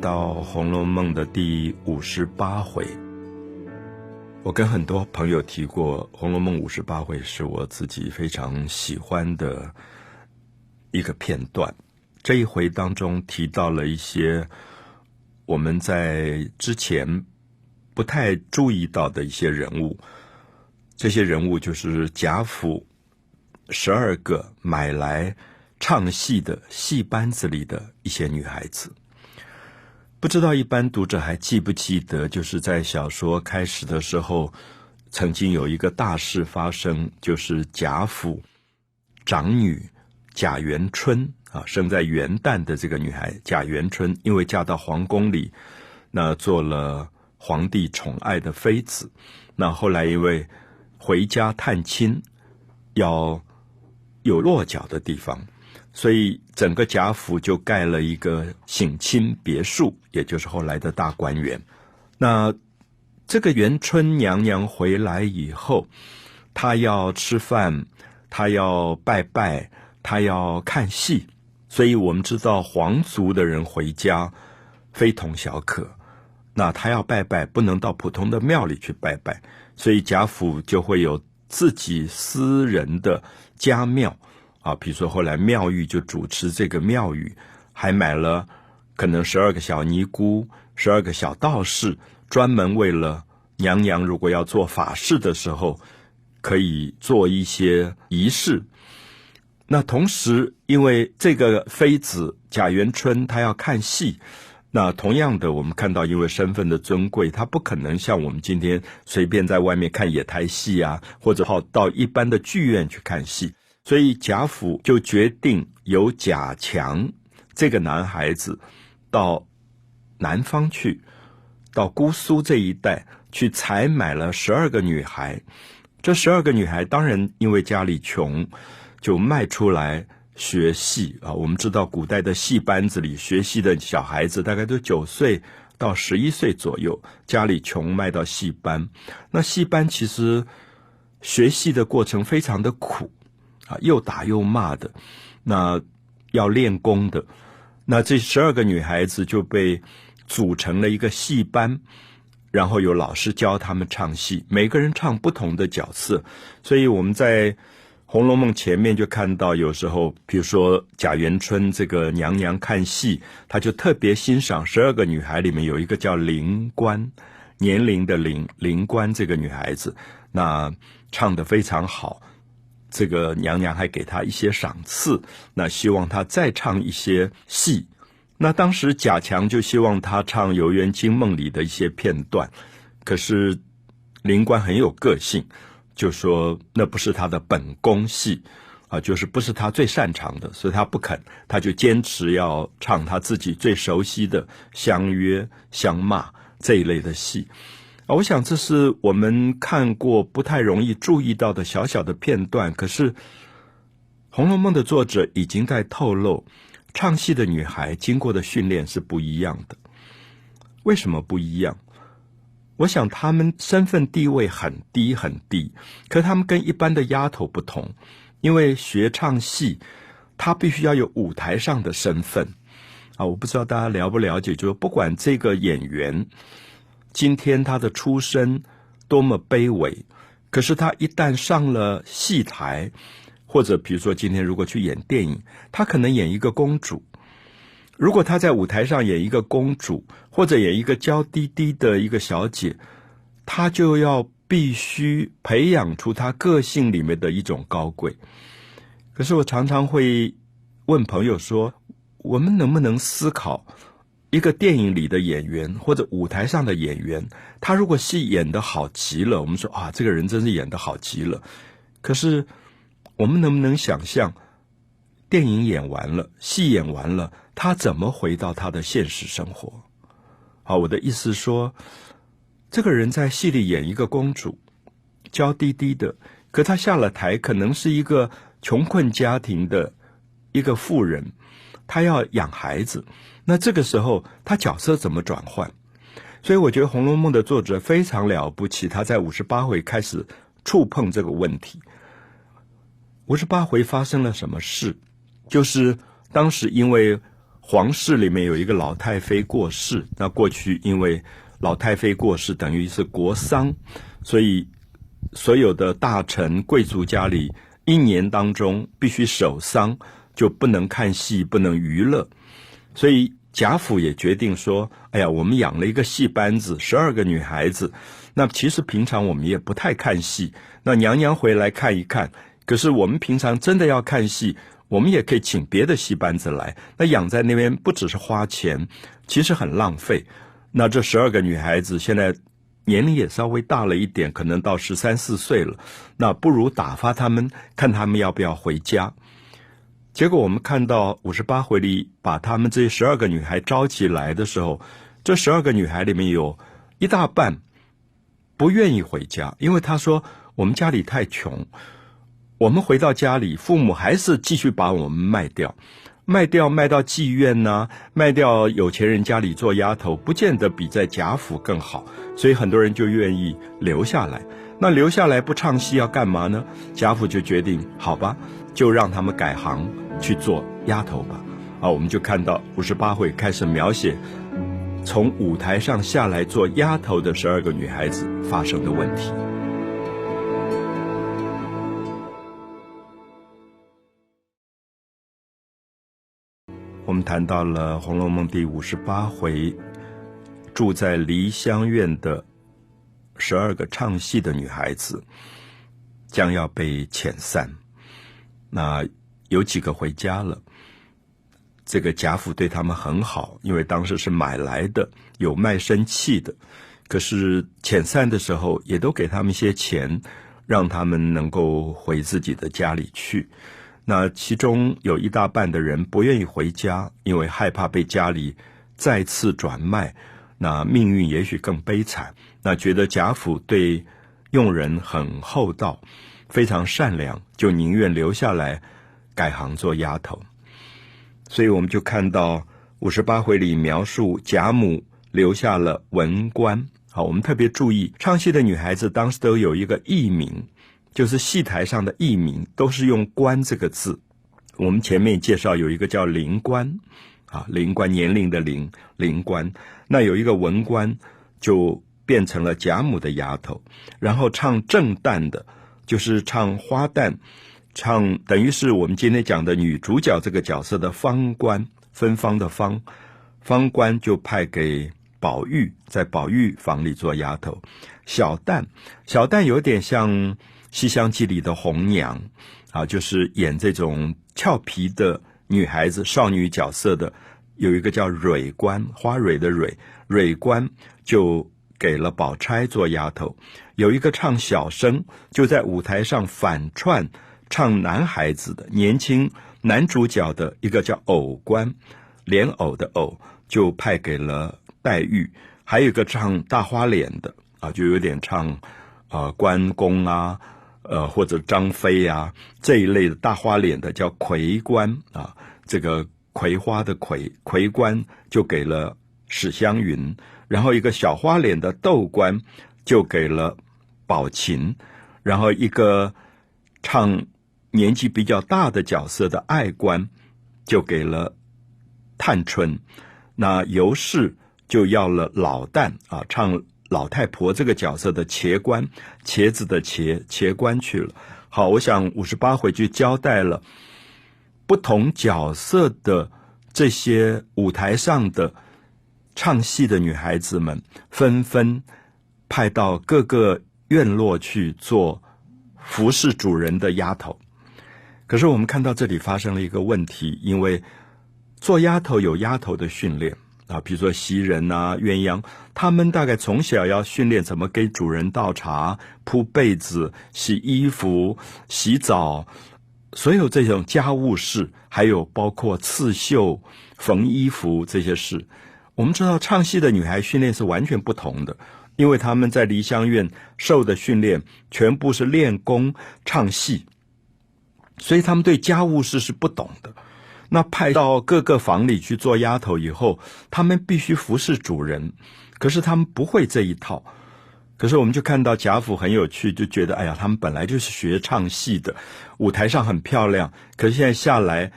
到《红楼梦》的第五十八回，我跟很多朋友提过，《红楼梦》五十八回是我自己非常喜欢的一个片段。这一回当中提到了一些我们在之前不太注意到的一些人物，这些人物就是贾府十二个买来唱戏的戏班子里的一些女孩子。不知道一般读者还记不记得，就是在小说开始的时候，曾经有一个大事发生，就是贾府长女贾元春啊，生在元旦的这个女孩贾元春，因为嫁到皇宫里，那做了皇帝宠爱的妃子，那后来因为回家探亲，要有落脚的地方。所以，整个贾府就盖了一个省亲别墅，也就是后来的大观园。那这个元春娘娘回来以后，她要吃饭，她要拜拜，她要看戏。所以我们知道，皇族的人回家非同小可。那他要拜拜，不能到普通的庙里去拜拜，所以贾府就会有自己私人的家庙。啊，比如说后来妙玉就主持这个庙宇，还买了可能十二个小尼姑、十二个小道士，专门为了娘娘如果要做法事的时候，可以做一些仪式。那同时，因为这个妃子贾元春她要看戏，那同样的，我们看到因为身份的尊贵，她不可能像我们今天随便在外面看野台戏啊，或者好到一般的剧院去看戏。所以贾府就决定由贾强这个男孩子到南方去，到姑苏这一带去采买了十二个女孩。这十二个女孩当然因为家里穷，就卖出来学戏啊。我们知道古代的戏班子里学戏的小孩子大概都九岁到十一岁左右，家里穷卖到戏班。那戏班其实学戏的过程非常的苦。啊，又打又骂的，那要练功的，那这十二个女孩子就被组成了一个戏班，然后有老师教他们唱戏，每个人唱不同的角色。所以我们在《红楼梦》前面就看到，有时候比如说贾元春这个娘娘看戏，她就特别欣赏十二个女孩里面有一个叫灵官，年龄的灵灵官这个女孩子，那唱的非常好。这个娘娘还给他一些赏赐，那希望他再唱一些戏。那当时贾强就希望他唱《游园惊梦》里的一些片段，可是灵官很有个性，就说那不是他的本宫戏啊，就是不是他最擅长的，所以他不肯，他就坚持要唱他自己最熟悉的相约、相骂这一类的戏。我想这是我们看过不太容易注意到的小小的片段。可是，《红楼梦》的作者已经在透露，唱戏的女孩经过的训练是不一样的。为什么不一样？我想她们身份地位很低很低，可她们跟一般的丫头不同，因为学唱戏，她必须要有舞台上的身份。啊，我不知道大家了不了解，就是不管这个演员。今天他的出身多么卑微，可是他一旦上了戏台，或者比如说今天如果去演电影，他可能演一个公主。如果他在舞台上演一个公主，或者演一个娇滴滴的一个小姐，他就要必须培养出他个性里面的一种高贵。可是我常常会问朋友说：我们能不能思考？一个电影里的演员或者舞台上的演员，他如果戏演的好极了，我们说啊，这个人真是演的好极了。可是，我们能不能想象，电影演完了，戏演完了，他怎么回到他的现实生活？好，我的意思说，这个人在戏里演一个公主，娇滴滴的，可他下了台，可能是一个穷困家庭的一个妇人，他要养孩子。那这个时候，他角色怎么转换？所以我觉得《红楼梦》的作者非常了不起，他在五十八回开始触碰这个问题。五十八回发生了什么事？就是当时因为皇室里面有一个老太妃过世，那过去因为老太妃过世等于是国丧，所以所有的大臣贵族家里一年当中必须守丧，就不能看戏，不能娱乐，所以贾府也决定说：“哎呀，我们养了一个戏班子，十二个女孩子。那其实平常我们也不太看戏，那娘娘回来看一看。可是我们平常真的要看戏。”我们也可以请别的戏班子来，那养在那边不只是花钱，其实很浪费。那这十二个女孩子现在年龄也稍微大了一点，可能到十三四岁了，那不如打发他们，看他们要不要回家。结果我们看到五十八回里把他们这十二个女孩招起来的时候，这十二个女孩里面有一大半不愿意回家，因为她说我们家里太穷。我们回到家里，父母还是继续把我们卖掉，卖掉卖到妓院呢，卖掉有钱人家里做丫头，不见得比在贾府更好，所以很多人就愿意留下来。那留下来不唱戏要干嘛呢？贾府就决定，好吧，就让他们改行去做丫头吧。啊，我们就看到五十八回开始描写从舞台上下来做丫头的十二个女孩子发生的问题。我们谈到了《红楼梦》第五十八回，住在梨香院的十二个唱戏的女孩子将要被遣散。那有几个回家了。这个贾府对他们很好，因为当时是买来的，有卖身契的。可是遣散的时候，也都给他们一些钱，让他们能够回自己的家里去。那其中有一大半的人不愿意回家，因为害怕被家里再次转卖，那命运也许更悲惨。那觉得贾府对佣人很厚道，非常善良，就宁愿留下来改行做丫头。所以我们就看到五十八回里描述贾母留下了文官。好，我们特别注意唱戏的女孩子当时都有一个艺名。就是戏台上的艺名都是用“官”这个字。我们前面介绍有一个叫灵官，啊，灵官年龄的灵灵官。那有一个文官，就变成了贾母的丫头。然后唱正旦的，就是唱花旦，唱等于是我们今天讲的女主角这个角色的方官，芬芳的芳，方官就派给宝玉，在宝玉房里做丫头。小旦，小旦有点像。《西厢记》里的红娘，啊，就是演这种俏皮的女孩子、少女角色的，有一个叫蕊官，花蕊的蕊，蕊官就给了宝钗做丫头。有一个唱小生，就在舞台上反串唱男孩子的年轻男主角的一个叫偶官，莲藕的藕，就派给了黛玉。还有一个唱大花脸的，啊，就有点唱啊关公啊。呃，或者张飞呀这一类的大花脸的叫葵官啊，这个葵花的葵葵官就给了史湘云，然后一个小花脸的窦官就给了宝琴，然后一个唱年纪比较大的角色的爱官就给了探春，那尤氏就要了老旦啊唱。老太婆这个角色的茄官，茄子的茄，茄官去了。好，我想五十八回就交代了不同角色的这些舞台上的唱戏的女孩子们，纷纷派到各个院落去做服侍主人的丫头。可是我们看到这里发生了一个问题，因为做丫头有丫头的训练。啊，比如说袭人呐、鸳鸯，他们大概从小要训练怎么给主人倒茶、铺被子、洗衣服、洗澡，所有这种家务事，还有包括刺绣、缝衣服这些事。我们知道，唱戏的女孩训练是完全不同的，因为他们在梨香院受的训练全部是练功唱戏，所以他们对家务事是不懂的。那派到各个房里去做丫头以后，他们必须服侍主人，可是他们不会这一套。可是我们就看到贾府很有趣，就觉得哎呀，他们本来就是学唱戏的，舞台上很漂亮，可是现在下来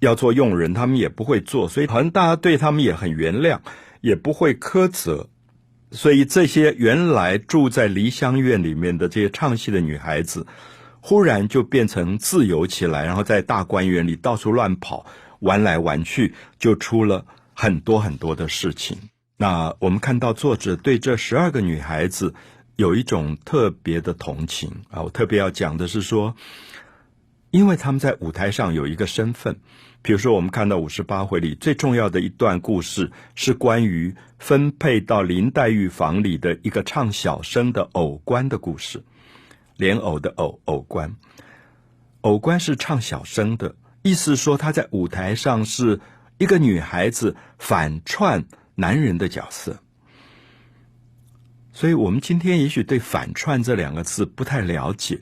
要做佣人，他们也不会做，所以好像大家对他们也很原谅，也不会苛责。所以这些原来住在梨香院里面的这些唱戏的女孩子，忽然就变成自由起来，然后在大观园里到处乱跑，玩来玩去，就出了很多很多的事情。那我们看到作者对这十二个女孩子有一种特别的同情啊！我特别要讲的是说，因为他们在舞台上有一个身份。比如说，我们看到五十八回里最重要的一段故事，是关于分配到林黛玉房里的一个唱小生的偶官的故事。莲藕的藕，藕官，藕官是唱小生的，意思说他在舞台上是一个女孩子反串男人的角色。所以我们今天也许对“反串”这两个字不太了解。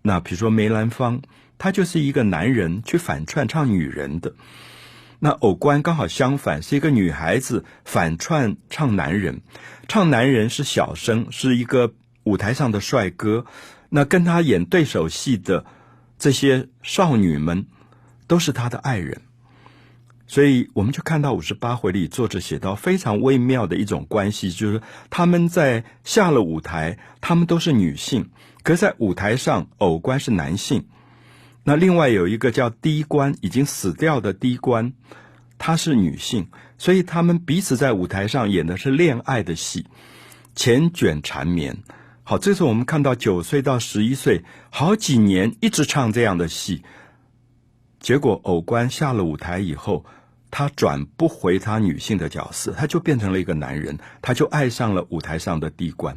那比如说梅兰芳。他就是一个男人去反串唱女人的，那偶官刚好相反，是一个女孩子反串唱男人，唱男人是小生，是一个舞台上的帅哥，那跟他演对手戏的这些少女们都是他的爱人，所以我们就看到五十八回里作者写到非常微妙的一种关系，就是他们在下了舞台，他们都是女性，可在舞台上偶官是男性。那另外有一个叫低官，已经死掉的低官，她是女性，所以他们彼此在舞台上演的是恋爱的戏，缱绻缠绵。好，这是我们看到九岁到十一岁，好几年一直唱这样的戏。结果偶官下了舞台以后，他转不回他女性的角色，他就变成了一个男人，他就爱上了舞台上的低官。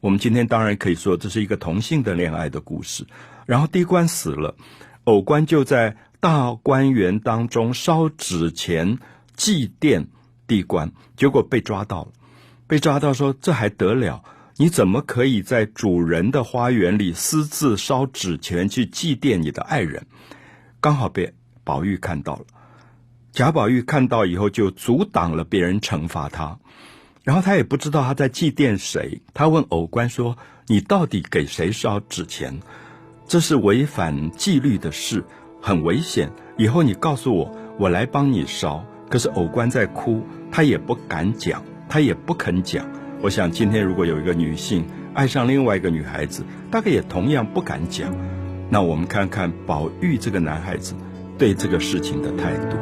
我们今天当然可以说这是一个同性的恋爱的故事。然后低官死了，偶官就在大观园当中烧纸钱祭奠地官，结果被抓到了。被抓到说：“这还得了？你怎么可以在主人的花园里私自烧纸钱去祭奠你的爱人？”刚好被宝玉看到了。贾宝玉看到以后就阻挡了别人惩罚他，然后他也不知道他在祭奠谁。他问偶官说：“你到底给谁烧纸钱？”这是违反纪律的事，很危险。以后你告诉我，我来帮你烧。可是偶官在哭，他也不敢讲，他也不肯讲。我想今天如果有一个女性爱上另外一个女孩子，大概也同样不敢讲。那我们看看宝玉这个男孩子对这个事情的态度。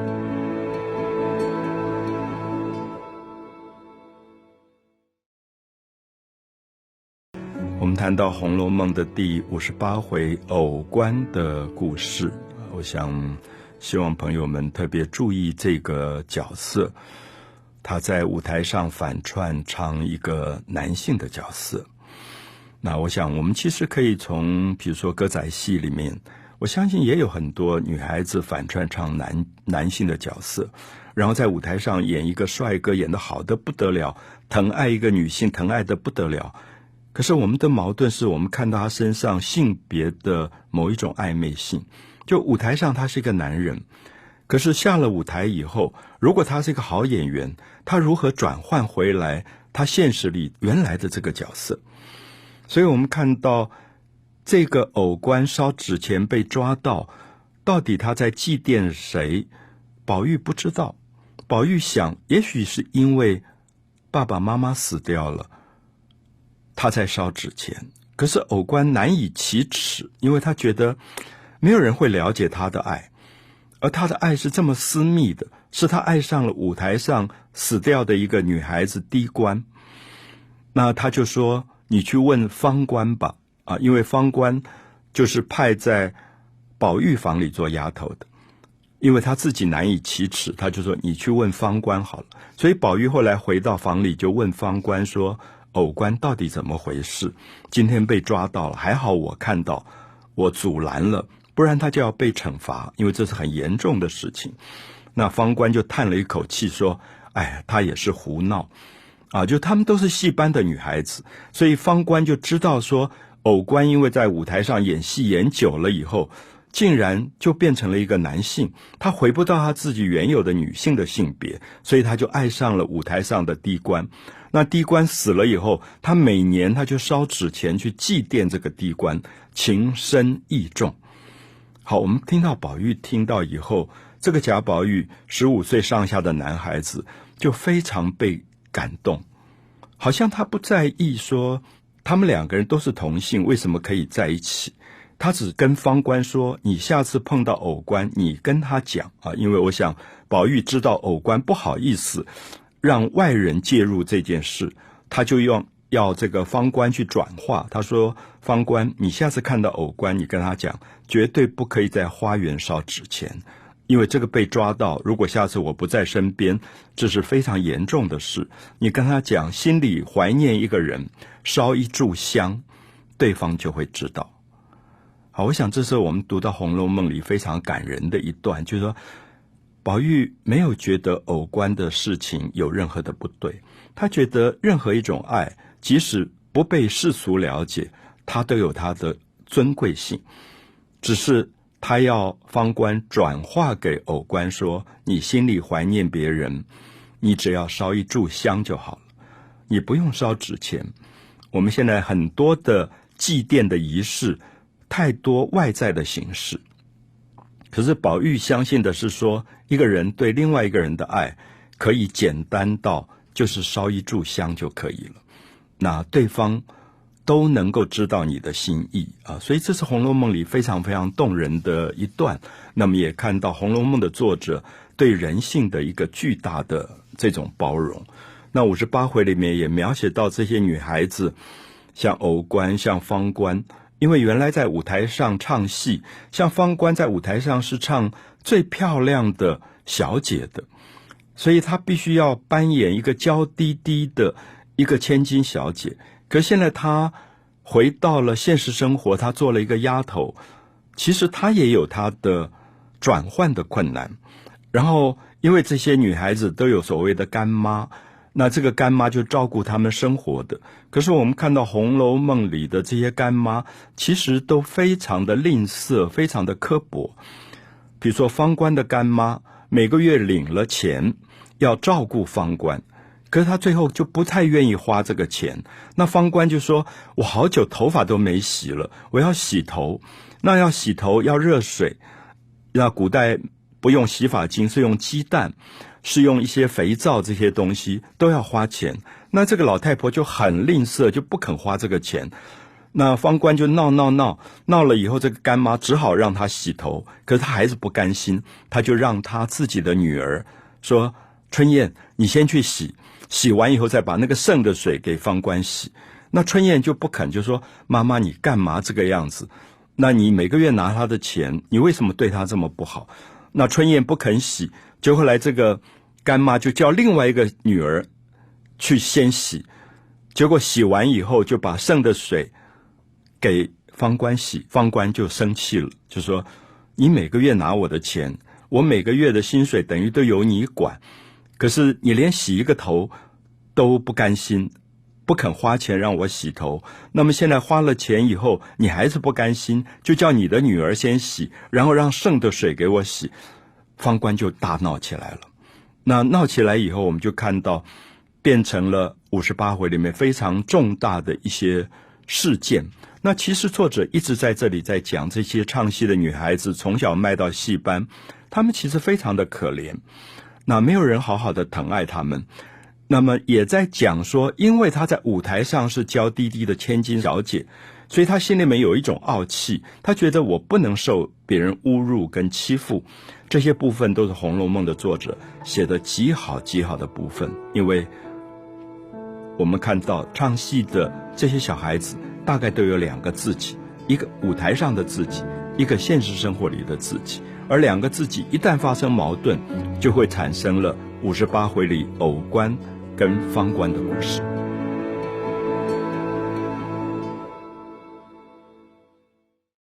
我们谈到《红楼梦》的第五十八回偶官的故事，我想希望朋友们特别注意这个角色，他在舞台上反串唱一个男性的角色。那我想，我们其实可以从比如说歌仔戏里面，我相信也有很多女孩子反串唱男男性的角色，然后在舞台上演一个帅哥，演的好的不得了，疼爱一个女性，疼爱的不得了。可是我们的矛盾是我们看到他身上性别的某一种暧昧性，就舞台上他是一个男人，可是下了舞台以后，如果他是一个好演员，他如何转换回来他现实里原来的这个角色？所以我们看到这个偶官烧纸钱被抓到，到底他在祭奠谁？宝玉不知道，宝玉想，也许是因为爸爸妈妈死掉了。他在烧纸钱，可是偶官难以启齿，因为他觉得没有人会了解他的爱，而他的爱是这么私密的，是他爱上了舞台上死掉的一个女孩子低官。那他就说：“你去问方官吧，啊，因为方官就是派在宝玉房里做丫头的，因为他自己难以启齿，他就说你去问方官好了。所以宝玉后来回到房里就问方官说。”偶官到底怎么回事？今天被抓到了，还好我看到，我阻拦了，不然他就要被惩罚，因为这是很严重的事情。那方官就叹了一口气说：“哎，他也是胡闹啊！就他们都是戏班的女孩子，所以方官就知道说，偶官因为在舞台上演戏演久了以后。”竟然就变成了一个男性，他回不到他自己原有的女性的性别，所以他就爱上了舞台上的低官。那低官死了以后，他每年他就烧纸钱去祭奠这个低官，情深意重。好，我们听到宝玉听到以后，这个贾宝玉十五岁上下的男孩子就非常被感动，好像他不在意说他们两个人都是同性，为什么可以在一起？他只跟方官说：“你下次碰到偶官，你跟他讲啊，因为我想宝玉知道偶官不好意思让外人介入这件事，他就用要这个方官去转化。他说：‘方官，你下次看到偶官，你跟他讲，绝对不可以在花园烧纸钱，因为这个被抓到，如果下次我不在身边，这是非常严重的事。你跟他讲，心里怀念一个人，烧一炷香，对方就会知道。’”好，我想这是我们读到《红楼梦》里非常感人的一段，就是说，宝玉没有觉得偶官的事情有任何的不对，他觉得任何一种爱，即使不被世俗了解，他都有他的尊贵性。只是他要方官转化给偶官说：“你心里怀念别人，你只要烧一炷香就好了，你不用烧纸钱。”我们现在很多的祭奠的仪式。太多外在的形式，可是宝玉相信的是说，一个人对另外一个人的爱，可以简单到就是烧一炷香就可以了，那对方都能够知道你的心意啊，所以这是《红楼梦》里非常非常动人的一段。那么也看到《红楼梦》的作者对人性的一个巨大的这种包容。那五十八回里面也描写到这些女孩子，像偶官，像方官。因为原来在舞台上唱戏，像方官在舞台上是唱最漂亮的小姐的，所以她必须要扮演一个娇滴滴的一个千金小姐。可现在他回到了现实生活，他做了一个丫头，其实他也有他的转换的困难。然后，因为这些女孩子都有所谓的干妈。那这个干妈就照顾他们生活的，可是我们看到《红楼梦》里的这些干妈，其实都非常的吝啬，非常的刻薄。比如说方官的干妈，每个月领了钱要照顾方官，可是他最后就不太愿意花这个钱。那方官就说：“我好久头发都没洗了，我要洗头。那要洗头要热水，那古代不用洗发精，是用鸡蛋。”是用一些肥皂这些东西都要花钱，那这个老太婆就很吝啬，就不肯花这个钱。那方官就闹闹闹闹了以后，这个干妈只好让她洗头，可是她还是不甘心，她就让她自己的女儿说：“春燕，你先去洗，洗完以后再把那个剩的水给方官洗。”那春燕就不肯，就说：“妈妈，你干嘛这个样子？那你每个月拿他的钱，你为什么对他这么不好？”那春燕不肯洗。就后来，这个干妈就叫另外一个女儿去先洗，结果洗完以后就把剩的水给方官洗，方官就生气了，就说：“你每个月拿我的钱，我每个月的薪水等于都由你管，可是你连洗一个头都不甘心，不肯花钱让我洗头。那么现在花了钱以后，你还是不甘心，就叫你的女儿先洗，然后让剩的水给我洗。”方官就大闹起来了，那闹起来以后，我们就看到变成了五十八回里面非常重大的一些事件。那其实作者一直在这里在讲这些唱戏的女孩子从小卖到戏班，她们其实非常的可怜，那没有人好好的疼爱他们。那么也在讲说，因为她在舞台上是娇滴滴的千金小姐，所以她心里面有一种傲气，她觉得我不能受别人侮辱跟欺负。这些部分都是《红楼梦》的作者写的极好极好的部分，因为我们看到唱戏的这些小孩子大概都有两个自己，一个舞台上的自己，一个现实生活里的自己，而两个自己一旦发生矛盾，就会产生了五十八回里偶官跟方官的故事。